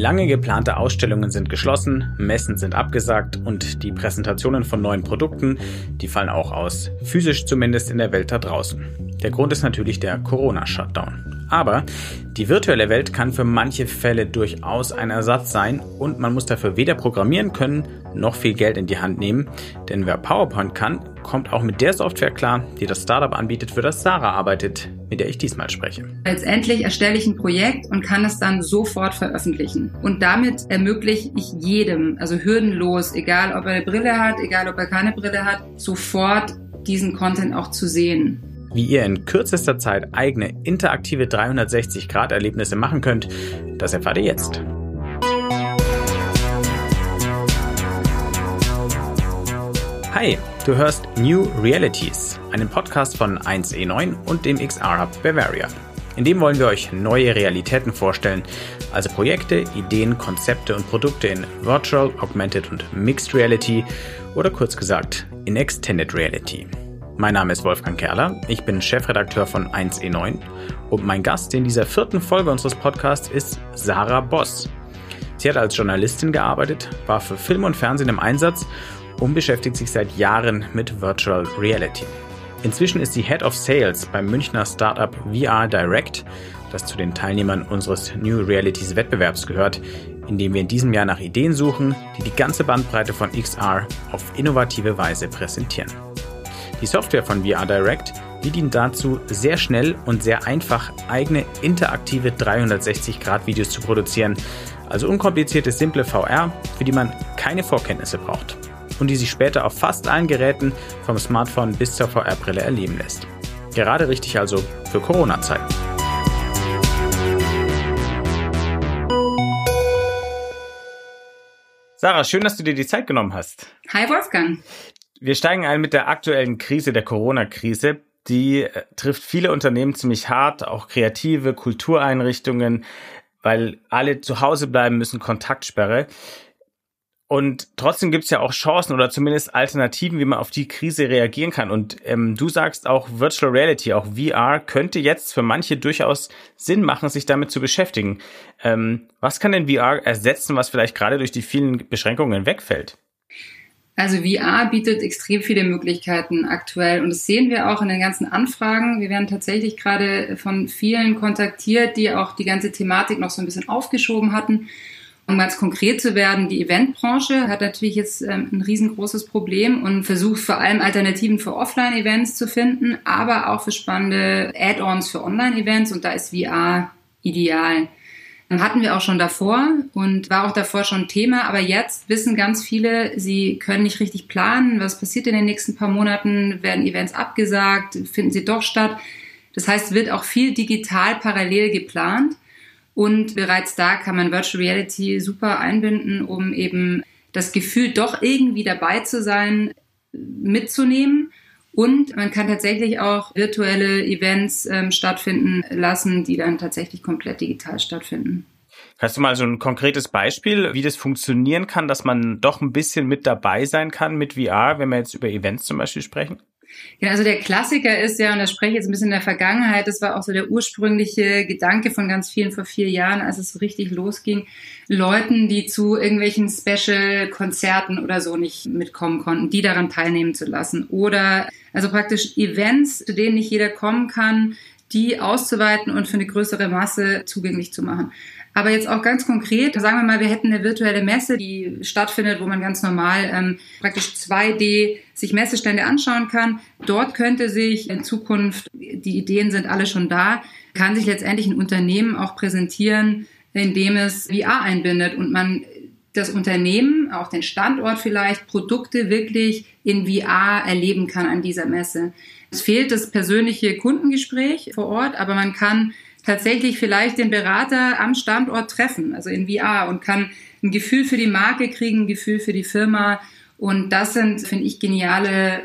Lange geplante Ausstellungen sind geschlossen, Messen sind abgesagt und die Präsentationen von neuen Produkten, die fallen auch aus, physisch zumindest in der Welt da draußen. Der Grund ist natürlich der Corona-Shutdown. Aber die virtuelle Welt kann für manche Fälle durchaus ein Ersatz sein und man muss dafür weder programmieren können noch viel Geld in die Hand nehmen, denn wer PowerPoint kann, kommt auch mit der Software klar, die das Startup anbietet, für das Sarah arbeitet, mit der ich diesmal spreche. Letztendlich erstelle ich ein Projekt und kann es dann sofort veröffentlichen. Und damit ermögliche ich jedem, also hürdenlos, egal ob er eine Brille hat, egal ob er keine Brille hat, sofort diesen Content auch zu sehen. Wie ihr in kürzester Zeit eigene interaktive 360-Grad-Erlebnisse machen könnt, das erfahrt ihr jetzt. Hi, du hörst New Realities, einen Podcast von 1E9 und dem XR Hub Bavaria. In dem wollen wir euch neue Realitäten vorstellen, also Projekte, Ideen, Konzepte und Produkte in Virtual, Augmented und Mixed Reality oder kurz gesagt in Extended Reality. Mein Name ist Wolfgang Kerler, ich bin Chefredakteur von 1E9 und mein Gast in dieser vierten Folge unseres Podcasts ist Sarah Boss. Sie hat als Journalistin gearbeitet, war für Film und Fernsehen im Einsatz und beschäftigt sich seit Jahren mit Virtual Reality. Inzwischen ist sie Head of Sales beim Münchner Startup VR Direct, das zu den Teilnehmern unseres New Realities Wettbewerbs gehört, in dem wir in diesem Jahr nach Ideen suchen, die die ganze Bandbreite von XR auf innovative Weise präsentieren. Die Software von VR Direct, die dient dazu, sehr schnell und sehr einfach eigene interaktive 360-Grad-Videos zu produzieren, also unkomplizierte, simple VR, für die man keine Vorkenntnisse braucht und die sich später auf fast allen Geräten vom Smartphone bis zur VR-Brille erleben lässt. Gerade richtig also für Corona-Zeiten. Sarah, schön, dass du dir die Zeit genommen hast. Hi Wolfgang. Wir steigen ein mit der aktuellen Krise, der Corona-Krise. Die äh, trifft viele Unternehmen ziemlich hart, auch kreative Kultureinrichtungen, weil alle zu Hause bleiben müssen, Kontaktsperre. Und trotzdem gibt es ja auch Chancen oder zumindest Alternativen, wie man auf die Krise reagieren kann. Und ähm, du sagst auch Virtual Reality, auch VR könnte jetzt für manche durchaus Sinn machen, sich damit zu beschäftigen. Ähm, was kann denn VR ersetzen, was vielleicht gerade durch die vielen Beschränkungen wegfällt? Also VR bietet extrem viele Möglichkeiten aktuell und das sehen wir auch in den ganzen Anfragen. Wir werden tatsächlich gerade von vielen kontaktiert, die auch die ganze Thematik noch so ein bisschen aufgeschoben hatten. Um ganz konkret zu werden, die Eventbranche hat natürlich jetzt ähm, ein riesengroßes Problem und versucht vor allem Alternativen für Offline-Events zu finden, aber auch für spannende Add-ons für Online-Events und da ist VR ideal hatten wir auch schon davor und war auch davor schon Thema, aber jetzt wissen ganz viele, sie können nicht richtig planen, was passiert in den nächsten paar Monaten, werden Events abgesagt, finden sie doch statt. Das heißt, wird auch viel digital parallel geplant und bereits da kann man Virtual Reality super einbinden, um eben das Gefühl, doch irgendwie dabei zu sein, mitzunehmen und man kann tatsächlich auch virtuelle Events ähm, stattfinden lassen, die dann tatsächlich komplett digital stattfinden. Hast du mal so ein konkretes Beispiel, wie das funktionieren kann, dass man doch ein bisschen mit dabei sein kann mit VR, wenn wir jetzt über Events zum Beispiel sprechen? Ja, also der Klassiker ist ja, und da spreche ich jetzt ein bisschen in der Vergangenheit, das war auch so der ursprüngliche Gedanke von ganz vielen vor vier Jahren, als es so richtig losging, Leuten, die zu irgendwelchen Special-Konzerten oder so nicht mitkommen konnten, die daran teilnehmen zu lassen. Oder also praktisch Events, zu denen nicht jeder kommen kann, die auszuweiten und für eine größere Masse zugänglich zu machen. Aber jetzt auch ganz konkret, sagen wir mal, wir hätten eine virtuelle Messe, die stattfindet, wo man ganz normal ähm, praktisch 2D sich Messestände anschauen kann. Dort könnte sich in Zukunft, die Ideen sind alle schon da, kann sich letztendlich ein Unternehmen auch präsentieren, indem es VR einbindet und man das Unternehmen, auch den Standort vielleicht, Produkte wirklich in VR erleben kann an dieser Messe. Es fehlt das persönliche Kundengespräch vor Ort, aber man kann tatsächlich vielleicht den Berater am Standort treffen, also in VR und kann ein Gefühl für die Marke kriegen, ein Gefühl für die Firma. Und das sind, finde ich, geniale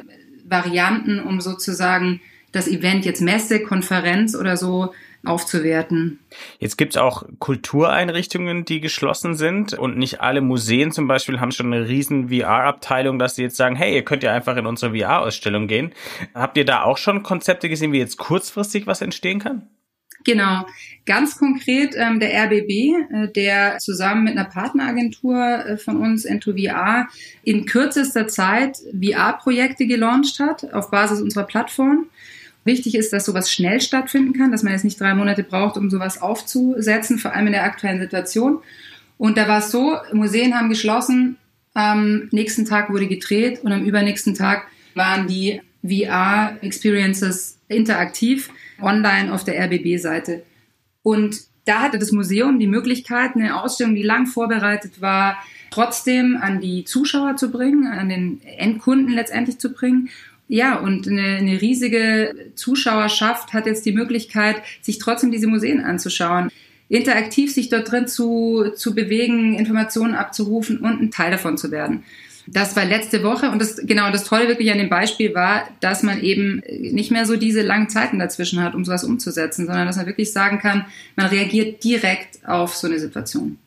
Varianten, um sozusagen das Event jetzt Messe, Konferenz oder so aufzuwerten. Jetzt gibt es auch Kultureinrichtungen, die geschlossen sind und nicht alle Museen zum Beispiel haben schon eine riesen VR-Abteilung, dass sie jetzt sagen, hey, ihr könnt ja einfach in unsere VR-Ausstellung gehen. Habt ihr da auch schon Konzepte gesehen, wie jetzt kurzfristig was entstehen kann? Genau. Ganz konkret ähm, der RBB, äh, der zusammen mit einer Partneragentur äh, von uns, N2VR, in kürzester Zeit VR-Projekte gelauncht hat auf Basis unserer Plattform. Wichtig ist, dass sowas schnell stattfinden kann, dass man jetzt nicht drei Monate braucht, um sowas aufzusetzen, vor allem in der aktuellen Situation. Und da war es so, Museen haben geschlossen, am nächsten Tag wurde gedreht und am übernächsten Tag waren die VR-Experiences interaktiv online auf der RBB-Seite. Und da hatte das Museum die Möglichkeit, eine Ausstellung, die lang vorbereitet war, trotzdem an die Zuschauer zu bringen, an den Endkunden letztendlich zu bringen. Ja, und eine, eine riesige Zuschauerschaft hat jetzt die Möglichkeit, sich trotzdem diese Museen anzuschauen interaktiv sich dort drin zu, zu bewegen, Informationen abzurufen und ein Teil davon zu werden. Das war letzte Woche und das genau das Tolle wirklich an dem Beispiel war, dass man eben nicht mehr so diese langen Zeiten dazwischen hat, um sowas umzusetzen, sondern dass man wirklich sagen kann, man reagiert direkt auf so eine Situation.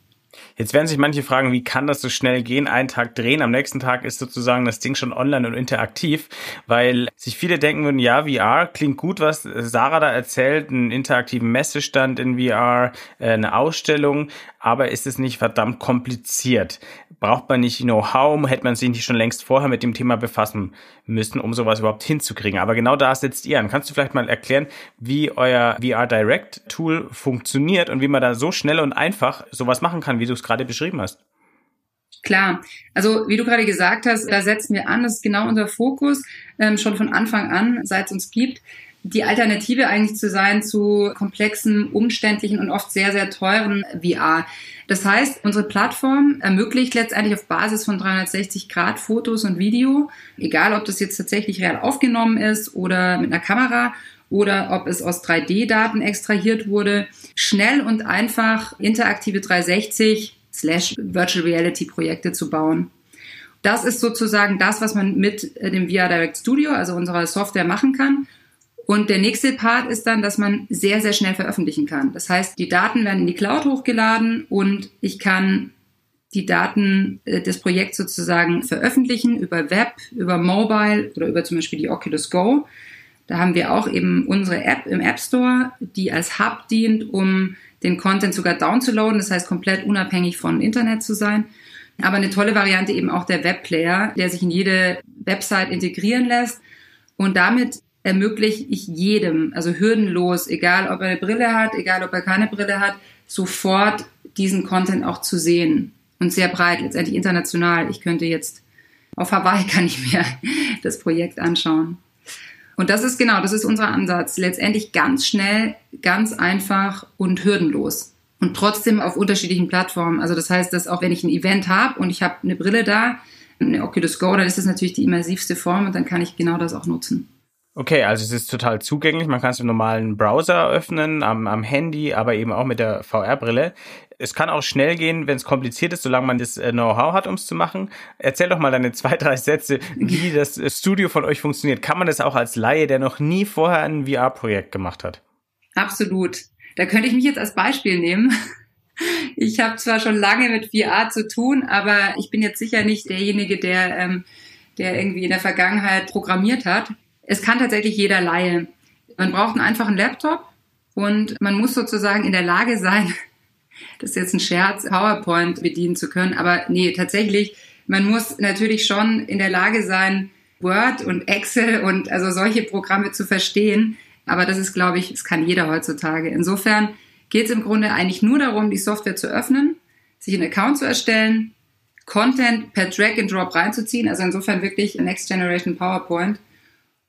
Jetzt werden sich manche fragen, wie kann das so schnell gehen? Einen Tag drehen, am nächsten Tag ist sozusagen das Ding schon online und interaktiv, weil sich viele denken würden, ja, VR klingt gut, was Sarah da erzählt, einen interaktiven Messestand in VR, äh, eine Ausstellung, aber ist es nicht verdammt kompliziert? Braucht man nicht Know-how? Hätte man sich nicht schon längst vorher mit dem Thema befassen müssen, um sowas überhaupt hinzukriegen? Aber genau da sitzt ihr an. Kannst du vielleicht mal erklären, wie euer VR Direct Tool funktioniert und wie man da so schnell und einfach sowas machen kann, wie du es gerade beschrieben hast? Klar, also wie du gerade gesagt hast, da setzen wir an, das ist genau unser Fokus, ähm, schon von Anfang an, seit es uns gibt die Alternative eigentlich zu sein zu komplexen, umständlichen und oft sehr, sehr teuren VR. Das heißt, unsere Plattform ermöglicht letztendlich auf Basis von 360 Grad Fotos und Video, egal ob das jetzt tatsächlich real aufgenommen ist oder mit einer Kamera oder ob es aus 3D-Daten extrahiert wurde, schnell und einfach interaktive 360 slash Virtual Reality Projekte zu bauen. Das ist sozusagen das, was man mit dem VR Direct Studio, also unserer Software, machen kann. Und der nächste Part ist dann, dass man sehr, sehr schnell veröffentlichen kann. Das heißt, die Daten werden in die Cloud hochgeladen und ich kann die Daten äh, des Projekts sozusagen veröffentlichen über Web, über Mobile oder über zum Beispiel die Oculus Go. Da haben wir auch eben unsere App im App Store, die als Hub dient, um den Content sogar downzuladen, das heißt komplett unabhängig von Internet zu sein. Aber eine tolle Variante eben auch der Webplayer, der sich in jede Website integrieren lässt und damit ermögliche ich jedem, also hürdenlos, egal ob er eine Brille hat, egal ob er keine Brille hat, sofort diesen Content auch zu sehen. Und sehr breit, letztendlich international. Ich könnte jetzt auf Hawaii kann ich mir das Projekt anschauen. Und das ist genau, das ist unser Ansatz. Letztendlich ganz schnell, ganz einfach und hürdenlos. Und trotzdem auf unterschiedlichen Plattformen. Also das heißt, dass auch wenn ich ein Event habe und ich habe eine Brille da, eine Oculus Go, dann ist das natürlich die immersivste Form und dann kann ich genau das auch nutzen. Okay, also es ist total zugänglich. Man kann es im normalen Browser öffnen, am, am Handy, aber eben auch mit der VR-Brille. Es kann auch schnell gehen, wenn es kompliziert ist, solange man das äh, Know-how hat, um es zu machen. Erzähl doch mal deine zwei, drei Sätze, wie das äh, Studio von euch funktioniert. Kann man das auch als Laie, der noch nie vorher ein VR-Projekt gemacht hat? Absolut. Da könnte ich mich jetzt als Beispiel nehmen. Ich habe zwar schon lange mit VR zu tun, aber ich bin jetzt sicher nicht derjenige, der, ähm, der irgendwie in der Vergangenheit programmiert hat es kann tatsächlich jeder Laie. Man braucht einen einfachen Laptop und man muss sozusagen in der Lage sein, das ist jetzt ein Scherz, PowerPoint bedienen zu können. Aber nee, tatsächlich, man muss natürlich schon in der Lage sein, Word und Excel und also solche Programme zu verstehen. Aber das ist, glaube ich, das kann jeder heutzutage. Insofern geht es im Grunde eigentlich nur darum, die Software zu öffnen, sich einen Account zu erstellen, Content per Drag and Drop reinzuziehen. Also insofern wirklich Next Generation PowerPoint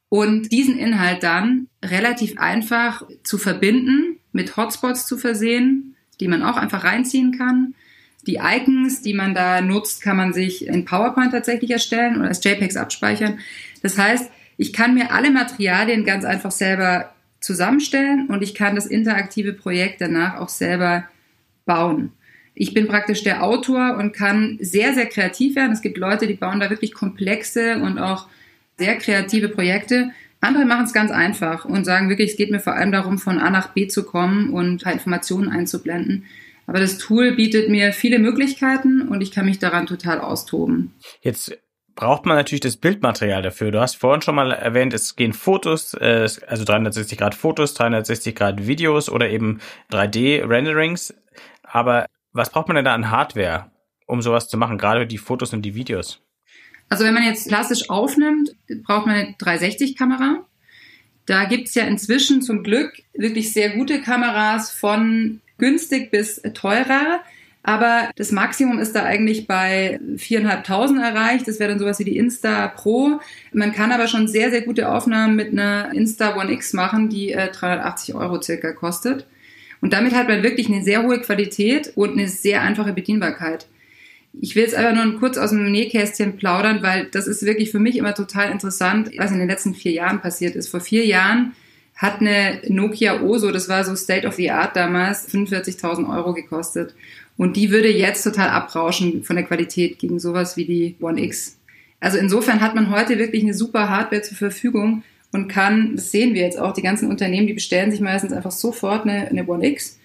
und diesen Inhalt dann relativ einfach zu verbinden, mit Hotspots zu versehen, die man auch einfach reinziehen kann. Die Icons, die man da nutzt, kann man sich in PowerPoint tatsächlich erstellen oder als JPEGs abspeichern. Das heißt, ich kann mir alle Materialien ganz einfach selber zusammenstellen und ich kann das interaktive Projekt danach auch selber bauen. Ich bin praktisch der Autor und kann sehr, sehr kreativ werden. Es gibt Leute, die bauen da wirklich komplexe und auch sehr kreative Projekte. Andere machen es ganz einfach und sagen wirklich, es geht mir vor allem darum, von A nach B zu kommen und halt Informationen einzublenden. Aber das Tool bietet mir viele Möglichkeiten und ich kann mich daran total austoben. Jetzt braucht man natürlich das Bildmaterial dafür. Du hast vorhin schon mal erwähnt, es gehen Fotos, äh, also 360 Grad Fotos, 360 Grad Videos oder eben 3D-Renderings. Aber was braucht man denn da an Hardware, um sowas zu machen, gerade die Fotos und die Videos? Also wenn man jetzt klassisch aufnimmt, braucht man eine 360-Kamera. Da gibt's ja inzwischen zum Glück wirklich sehr gute Kameras von günstig bis teurer. Aber das Maximum ist da eigentlich bei 4.500 erreicht. Das wäre dann sowas wie die Insta Pro. Man kann aber schon sehr, sehr gute Aufnahmen mit einer Insta One X machen, die äh, 380 Euro circa kostet. Und damit hat man wirklich eine sehr hohe Qualität und eine sehr einfache Bedienbarkeit. Ich will jetzt aber nur kurz aus dem Nähkästchen plaudern, weil das ist wirklich für mich immer total interessant, was in den letzten vier Jahren passiert ist. Vor vier Jahren hat eine Nokia Oso, das war so State of the Art damals, 45.000 Euro gekostet. Und die würde jetzt total abrauschen von der Qualität gegen sowas wie die One X. Also insofern hat man heute wirklich eine super Hardware zur Verfügung und kann, das sehen wir jetzt auch, die ganzen Unternehmen, die bestellen sich meistens einfach sofort eine, eine One X,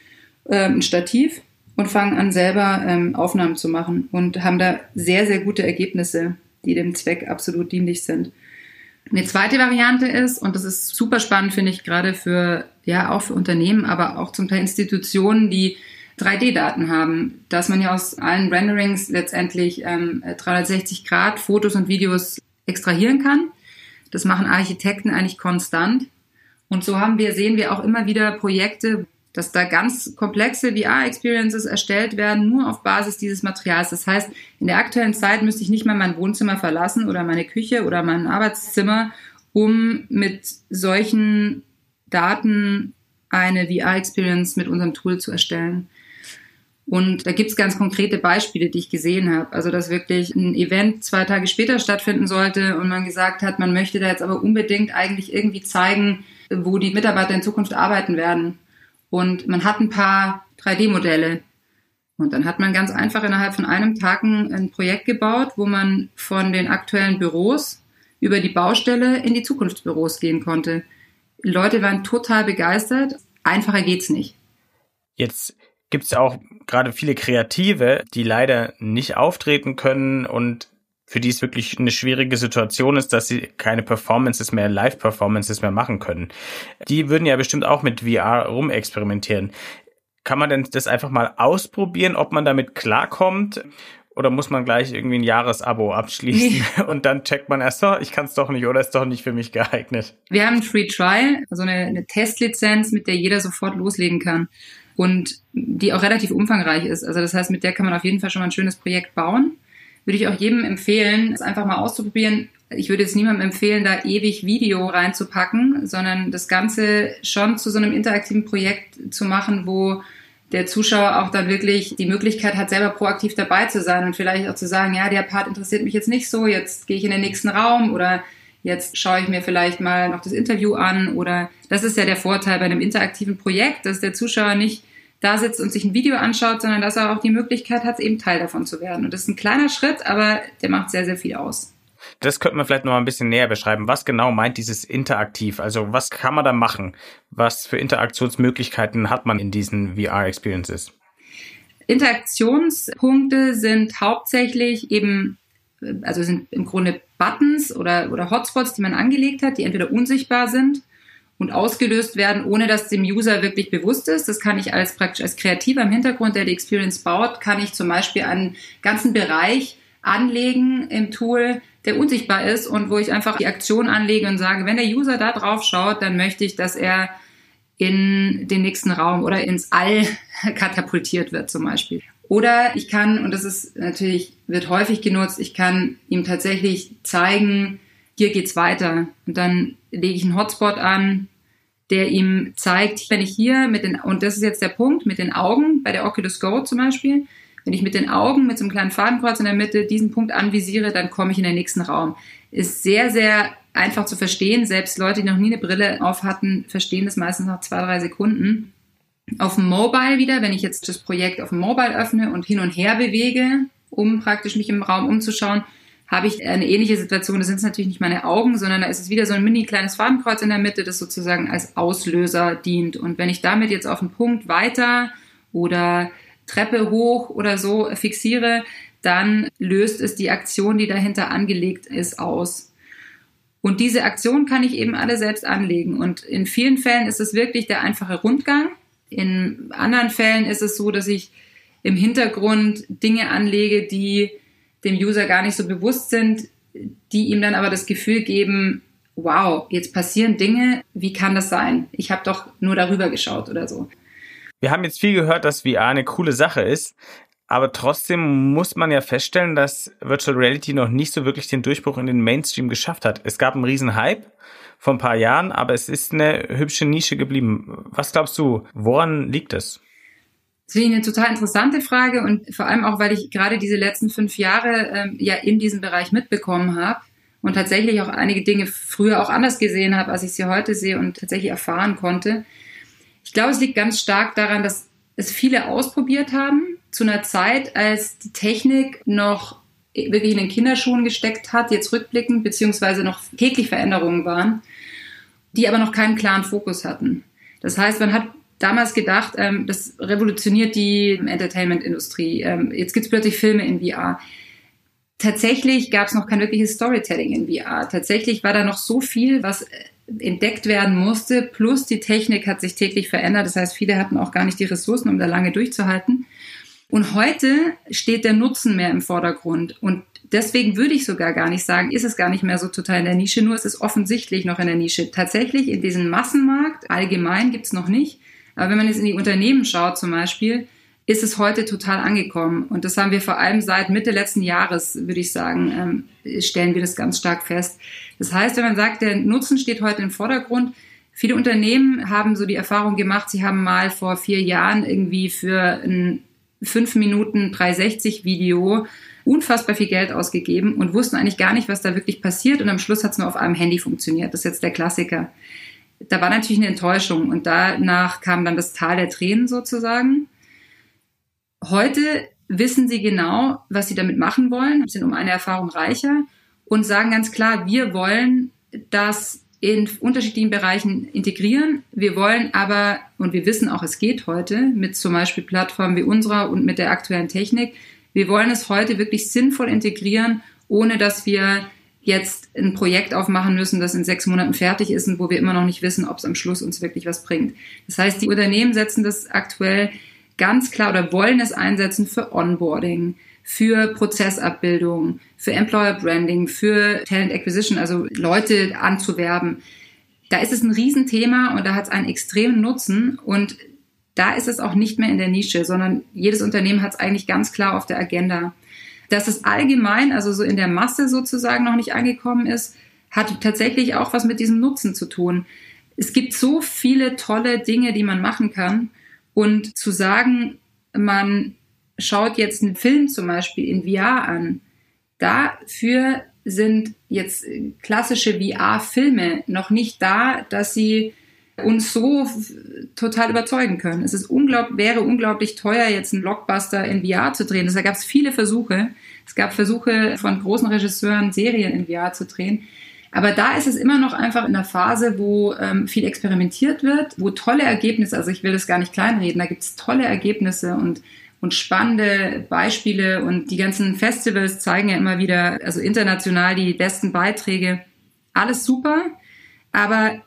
äh, ein Stativ und fangen an selber ähm, Aufnahmen zu machen und haben da sehr, sehr gute Ergebnisse, die dem Zweck absolut dienlich sind. Eine zweite Variante ist, und das ist super spannend, finde ich, gerade für, ja, auch für Unternehmen, aber auch zum Teil Institutionen, die 3D-Daten haben, dass man ja aus allen Renderings letztendlich ähm, 360 Grad Fotos und Videos extrahieren kann. Das machen Architekten eigentlich konstant. Und so haben wir, sehen wir auch immer wieder Projekte, dass da ganz komplexe VR-Experiences erstellt werden, nur auf Basis dieses Materials. Das heißt, in der aktuellen Zeit müsste ich nicht mal mein Wohnzimmer verlassen oder meine Küche oder mein Arbeitszimmer, um mit solchen Daten eine VR-Experience mit unserem Tool zu erstellen. Und da gibt's ganz konkrete Beispiele, die ich gesehen habe. Also dass wirklich ein Event zwei Tage später stattfinden sollte und man gesagt hat, man möchte da jetzt aber unbedingt eigentlich irgendwie zeigen, wo die Mitarbeiter in Zukunft arbeiten werden. Und man hat ein paar 3D-Modelle. Und dann hat man ganz einfach innerhalb von einem Tag ein Projekt gebaut, wo man von den aktuellen Büros über die Baustelle in die Zukunftsbüros gehen konnte. Leute waren total begeistert. Einfacher geht's nicht. Jetzt gibt es ja auch gerade viele Kreative, die leider nicht auftreten können und für die es wirklich eine schwierige Situation ist, dass sie keine Performances mehr, Live-Performances mehr machen können. Die würden ja bestimmt auch mit VR rumexperimentieren. Kann man denn das einfach mal ausprobieren, ob man damit klarkommt? Oder muss man gleich irgendwie ein Jahresabo abschließen nee. und dann checkt man erst, oh, ich kann es doch nicht oder ist doch nicht für mich geeignet? Wir haben ein Free Trial, also eine, eine Testlizenz, mit der jeder sofort loslegen kann und die auch relativ umfangreich ist. Also das heißt, mit der kann man auf jeden Fall schon mal ein schönes Projekt bauen. Würde ich auch jedem empfehlen, es einfach mal auszuprobieren. Ich würde jetzt niemandem empfehlen, da ewig Video reinzupacken, sondern das Ganze schon zu so einem interaktiven Projekt zu machen, wo der Zuschauer auch dann wirklich die Möglichkeit hat, selber proaktiv dabei zu sein und vielleicht auch zu sagen, ja, der Part interessiert mich jetzt nicht so, jetzt gehe ich in den nächsten Raum oder jetzt schaue ich mir vielleicht mal noch das Interview an oder das ist ja der Vorteil bei einem interaktiven Projekt, dass der Zuschauer nicht da sitzt und sich ein Video anschaut, sondern dass er auch die Möglichkeit hat, eben Teil davon zu werden. Und das ist ein kleiner Schritt, aber der macht sehr, sehr viel aus. Das könnte man vielleicht noch mal ein bisschen näher beschreiben. Was genau meint dieses interaktiv? Also was kann man da machen? Was für Interaktionsmöglichkeiten hat man in diesen VR-Experiences? Interaktionspunkte sind hauptsächlich eben also sind im Grunde Buttons oder, oder Hotspots, die man angelegt hat, die entweder unsichtbar sind und ausgelöst werden, ohne dass dem User wirklich bewusst ist. Das kann ich als praktisch als Kreativer im Hintergrund, der die Experience baut, kann ich zum Beispiel einen ganzen Bereich anlegen im Tool, der unsichtbar ist und wo ich einfach die Aktion anlege und sage, wenn der User da drauf schaut, dann möchte ich, dass er in den nächsten Raum oder ins All katapultiert wird zum Beispiel. Oder ich kann, und das ist natürlich, wird häufig genutzt, ich kann ihm tatsächlich zeigen, hier geht's weiter. Und dann lege ich einen Hotspot an, der ihm zeigt, wenn ich hier mit den, und das ist jetzt der Punkt, mit den Augen, bei der Oculus Go zum Beispiel, wenn ich mit den Augen, mit so einem kleinen Fadenkreuz in der Mitte diesen Punkt anvisiere, dann komme ich in den nächsten Raum. Ist sehr, sehr einfach zu verstehen. Selbst Leute, die noch nie eine Brille auf hatten, verstehen das meistens nach zwei, drei Sekunden. Auf dem Mobile wieder, wenn ich jetzt das Projekt auf dem Mobile öffne und hin und her bewege, um praktisch mich im Raum umzuschauen, habe ich eine ähnliche Situation. Das sind natürlich nicht meine Augen, sondern da ist es wieder so ein mini kleines Fadenkreuz in der Mitte, das sozusagen als Auslöser dient. Und wenn ich damit jetzt auf einen Punkt weiter oder Treppe hoch oder so fixiere, dann löst es die Aktion, die dahinter angelegt ist, aus. Und diese Aktion kann ich eben alle selbst anlegen. Und in vielen Fällen ist es wirklich der einfache Rundgang. In anderen Fällen ist es so, dass ich im Hintergrund Dinge anlege, die dem User gar nicht so bewusst sind, die ihm dann aber das Gefühl geben, wow, jetzt passieren Dinge, wie kann das sein? Ich habe doch nur darüber geschaut oder so. Wir haben jetzt viel gehört, dass VR eine coole Sache ist, aber trotzdem muss man ja feststellen, dass Virtual Reality noch nicht so wirklich den Durchbruch in den Mainstream geschafft hat. Es gab einen riesen Hype vor ein paar Jahren, aber es ist eine hübsche Nische geblieben. Was glaubst du, woran liegt es? Das finde ich eine total interessante Frage und vor allem auch, weil ich gerade diese letzten fünf Jahre ähm, ja in diesem Bereich mitbekommen habe und tatsächlich auch einige Dinge früher auch anders gesehen habe, als ich sie heute sehe und tatsächlich erfahren konnte. Ich glaube, es liegt ganz stark daran, dass es viele ausprobiert haben zu einer Zeit, als die Technik noch wirklich in den Kinderschuhen gesteckt hat, jetzt rückblickend, beziehungsweise noch täglich Veränderungen waren, die aber noch keinen klaren Fokus hatten. Das heißt, man hat damals gedacht, ähm, das revolutioniert die Entertainment-Industrie. Ähm, jetzt gibt es plötzlich Filme in VR. Tatsächlich gab es noch kein wirkliches Storytelling in VR. Tatsächlich war da noch so viel, was äh, entdeckt werden musste. Plus die Technik hat sich täglich verändert. Das heißt, viele hatten auch gar nicht die Ressourcen, um da lange durchzuhalten. Und heute steht der Nutzen mehr im Vordergrund. Und deswegen würde ich sogar gar nicht sagen, ist es gar nicht mehr so total in der Nische, nur es ist offensichtlich noch in der Nische. Tatsächlich in diesem Massenmarkt allgemein gibt es noch nicht. Aber wenn man jetzt in die Unternehmen schaut zum Beispiel, ist es heute total angekommen. Und das haben wir vor allem seit Mitte letzten Jahres, würde ich sagen, ähm, stellen wir das ganz stark fest. Das heißt, wenn man sagt, der Nutzen steht heute im Vordergrund, viele Unternehmen haben so die Erfahrung gemacht, sie haben mal vor vier Jahren irgendwie für ein 5 Minuten 360 Video unfassbar viel Geld ausgegeben und wussten eigentlich gar nicht, was da wirklich passiert. Und am Schluss hat es nur auf einem Handy funktioniert. Das ist jetzt der Klassiker da war natürlich eine Enttäuschung und danach kam dann das Tal der Tränen sozusagen. Heute wissen sie genau, was sie damit machen wollen, sind um eine Erfahrung reicher und sagen ganz klar, wir wollen das in unterschiedlichen Bereichen integrieren. Wir wollen aber, und wir wissen auch, es geht heute mit zum Beispiel Plattformen wie unserer und mit der aktuellen Technik, wir wollen es heute wirklich sinnvoll integrieren, ohne dass wir jetzt ein Projekt aufmachen müssen, das in sechs Monaten fertig ist und wo wir immer noch nicht wissen, ob es am Schluss uns wirklich was bringt. Das heißt, die Unternehmen setzen das aktuell ganz klar oder wollen es einsetzen für Onboarding, für Prozessabbildung, für Employer Branding, für Talent Acquisition, also Leute anzuwerben. Da ist es ein Riesenthema und da hat es einen extremen Nutzen und da ist es auch nicht mehr in der Nische, sondern jedes Unternehmen hat es eigentlich ganz klar auf der Agenda. Dass es allgemein, also so in der Masse sozusagen noch nicht angekommen ist, hat tatsächlich auch was mit diesem Nutzen zu tun. Es gibt so viele tolle Dinge, die man machen kann. Und zu sagen, man schaut jetzt einen Film zum Beispiel in VR an, dafür sind jetzt klassische VR-Filme noch nicht da, dass sie uns so total überzeugen können. Es ist unglaublich, wäre unglaublich teuer, jetzt einen Blockbuster in VR zu drehen. Da gab es viele Versuche. Es gab Versuche von großen Regisseuren, Serien in VR zu drehen. Aber da ist es immer noch einfach in der Phase, wo ähm, viel experimentiert wird, wo tolle Ergebnisse, also ich will das gar nicht kleinreden, da gibt es tolle Ergebnisse und, und spannende Beispiele und die ganzen Festivals zeigen ja immer wieder, also international die besten Beiträge. Alles super, aber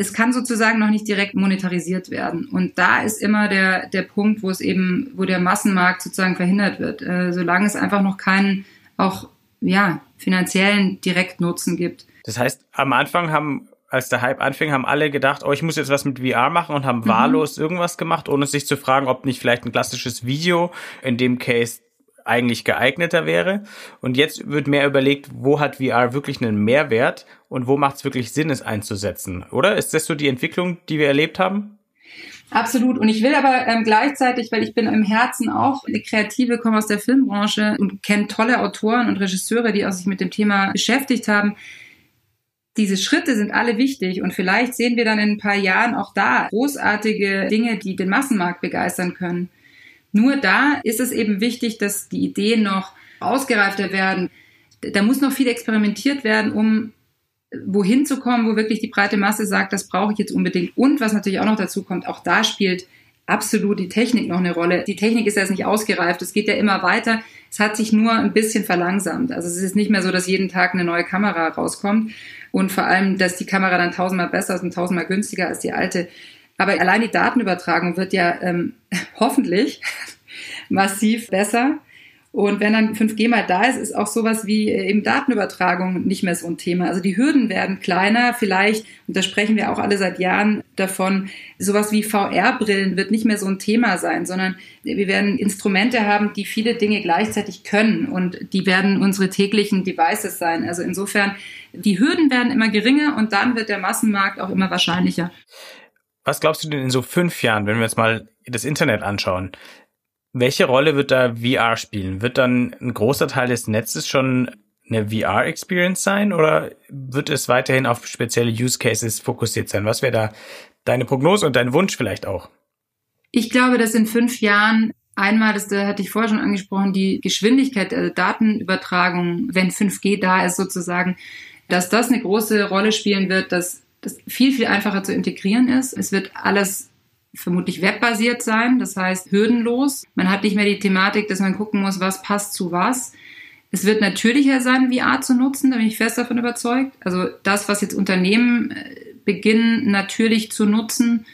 es kann sozusagen noch nicht direkt monetarisiert werden. Und da ist immer der, der Punkt, wo es eben, wo der Massenmarkt sozusagen verhindert wird, äh, solange es einfach noch keinen auch ja finanziellen Direktnutzen gibt. Das heißt, am Anfang haben als der Hype anfing, haben alle gedacht, oh, ich muss jetzt was mit VR machen und haben mhm. wahllos irgendwas gemacht, ohne sich zu fragen, ob nicht vielleicht ein klassisches Video, in dem Case eigentlich geeigneter wäre. Und jetzt wird mehr überlegt, wo hat VR wirklich einen Mehrwert und wo macht es wirklich Sinn, es einzusetzen, oder? Ist das so die Entwicklung, die wir erlebt haben? Absolut. Und ich will aber ähm, gleichzeitig, weil ich bin im Herzen auch eine Kreative, komme aus der Filmbranche und kenne tolle Autoren und Regisseure, die auch sich mit dem Thema beschäftigt haben. Diese Schritte sind alle wichtig und vielleicht sehen wir dann in ein paar Jahren auch da großartige Dinge, die den Massenmarkt begeistern können. Nur da ist es eben wichtig, dass die Ideen noch ausgereifter werden. Da muss noch viel experimentiert werden, um wohin zu kommen, wo wirklich die breite Masse sagt, das brauche ich jetzt unbedingt. Und was natürlich auch noch dazu kommt, auch da spielt absolut die Technik noch eine Rolle. Die Technik ist ja jetzt nicht ausgereift, es geht ja immer weiter. Es hat sich nur ein bisschen verlangsamt. Also es ist nicht mehr so, dass jeden Tag eine neue Kamera rauskommt und vor allem, dass die Kamera dann tausendmal besser ist und tausendmal günstiger als die alte. Aber allein die Datenübertragung wird ja ähm, hoffentlich massiv besser. Und wenn dann 5G mal da ist, ist auch sowas wie äh, eben Datenübertragung nicht mehr so ein Thema. Also die Hürden werden kleiner. Vielleicht, und da sprechen wir auch alle seit Jahren davon, sowas wie VR-Brillen wird nicht mehr so ein Thema sein, sondern wir werden Instrumente haben, die viele Dinge gleichzeitig können. Und die werden unsere täglichen Devices sein. Also insofern, die Hürden werden immer geringer und dann wird der Massenmarkt auch immer wahrscheinlicher. Was glaubst du denn in so fünf Jahren, wenn wir jetzt mal das Internet anschauen? Welche Rolle wird da VR spielen? Wird dann ein großer Teil des Netzes schon eine VR-Experience sein oder wird es weiterhin auf spezielle Use Cases fokussiert sein? Was wäre da deine Prognose und dein Wunsch vielleicht auch? Ich glaube, dass in fünf Jahren einmal, das hatte ich vorher schon angesprochen, die Geschwindigkeit der Datenübertragung, wenn 5G da ist sozusagen, dass das eine große Rolle spielen wird, dass das viel, viel einfacher zu integrieren ist. Es wird alles vermutlich webbasiert sein, das heißt hürdenlos. Man hat nicht mehr die Thematik, dass man gucken muss, was passt zu was. Es wird natürlicher sein, VR zu nutzen, da bin ich fest davon überzeugt. Also das, was jetzt Unternehmen äh, beginnen natürlich zu nutzen,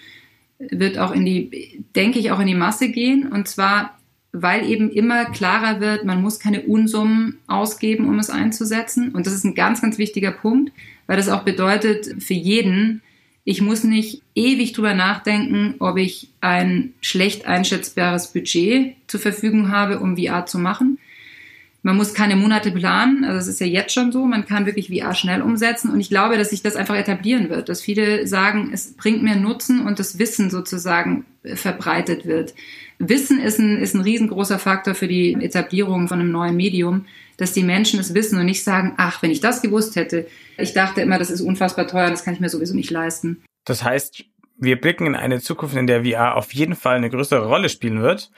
wird auch in die, denke ich, auch in die Masse gehen. Und zwar, weil eben immer klarer wird, man muss keine Unsummen ausgeben, um es einzusetzen. Und das ist ein ganz, ganz wichtiger Punkt, weil das auch bedeutet für jeden, ich muss nicht ewig drüber nachdenken, ob ich ein schlecht einschätzbares Budget zur Verfügung habe, um VR zu machen. Man muss keine Monate planen, also es ist ja jetzt schon so, man kann wirklich VR schnell umsetzen und ich glaube, dass sich das einfach etablieren wird, dass viele sagen, es bringt mir Nutzen und das Wissen sozusagen verbreitet wird. Wissen ist ein, ist ein riesengroßer Faktor für die Etablierung von einem neuen Medium, dass die Menschen es wissen und nicht sagen, ach, wenn ich das gewusst hätte. Ich dachte immer, das ist unfassbar teuer, das kann ich mir sowieso nicht leisten. Das heißt, wir blicken in eine Zukunft, in der VR auf jeden Fall eine größere Rolle spielen wird.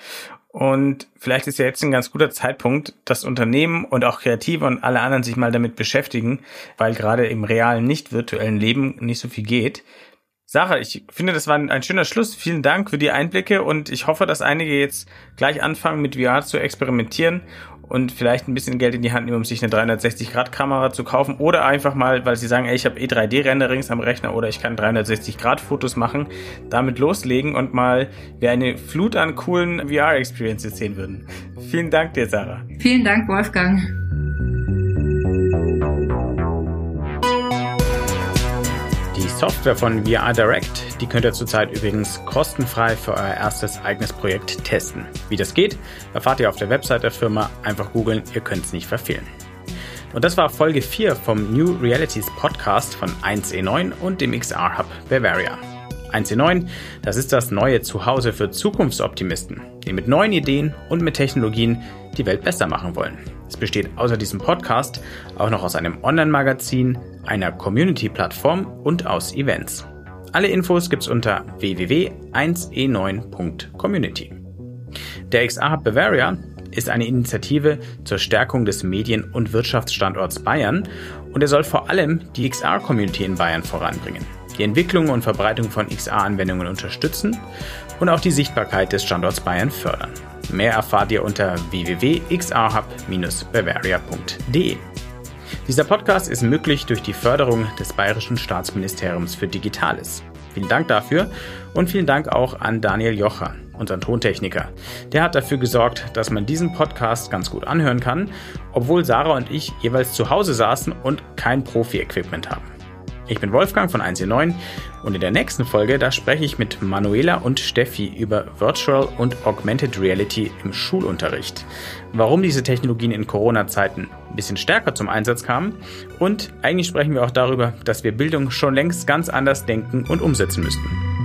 Und vielleicht ist ja jetzt ein ganz guter Zeitpunkt, dass Unternehmen und auch Kreative und alle anderen sich mal damit beschäftigen, weil gerade im realen, nicht virtuellen Leben nicht so viel geht. Sarah, ich finde, das war ein schöner Schluss. Vielen Dank für die Einblicke und ich hoffe, dass einige jetzt gleich anfangen, mit VR zu experimentieren und vielleicht ein bisschen Geld in die Hand nehmen, um sich eine 360-Grad-Kamera zu kaufen oder einfach mal, weil sie sagen, ey, ich habe eh 3D-Renderings am Rechner oder ich kann 360-Grad-Fotos machen, damit loslegen und mal wie eine Flut an coolen VR-Experiences sehen würden. Vielen Dank dir, Sarah. Vielen Dank, Wolfgang. Die Software von VR Direct, die könnt ihr zurzeit übrigens kostenfrei für euer erstes eigenes Projekt testen. Wie das geht, erfahrt ihr auf der Website der Firma. Einfach googeln, ihr könnt es nicht verfehlen. Und das war Folge 4 vom New Realities Podcast von 1E9 und dem XR Hub Bavaria. 1E9, das ist das neue Zuhause für Zukunftsoptimisten, die mit neuen Ideen und mit Technologien die Welt besser machen wollen. Es besteht außer diesem Podcast auch noch aus einem Online-Magazin, einer Community-Plattform und aus Events. Alle Infos gibt's unter www.1e9.community. Der XR Hub Bavaria ist eine Initiative zur Stärkung des Medien- und Wirtschaftsstandorts Bayern und er soll vor allem die XR-Community in Bayern voranbringen, die Entwicklung und Verbreitung von XR-Anwendungen unterstützen und auch die Sichtbarkeit des Standorts Bayern fördern. Mehr erfahrt ihr unter www.xrhub-bavaria.de. Dieser Podcast ist möglich durch die Förderung des Bayerischen Staatsministeriums für Digitales. Vielen Dank dafür und vielen Dank auch an Daniel Jocher, unseren Tontechniker. Der hat dafür gesorgt, dass man diesen Podcast ganz gut anhören kann, obwohl Sarah und ich jeweils zu Hause saßen und kein Profi-Equipment haben. Ich bin Wolfgang von 1.9 und in der nächsten Folge, da spreche ich mit Manuela und Steffi über Virtual und Augmented Reality im Schulunterricht. Warum diese Technologien in Corona-Zeiten ein bisschen stärker zum Einsatz kamen und eigentlich sprechen wir auch darüber, dass wir Bildung schon längst ganz anders denken und umsetzen müssten.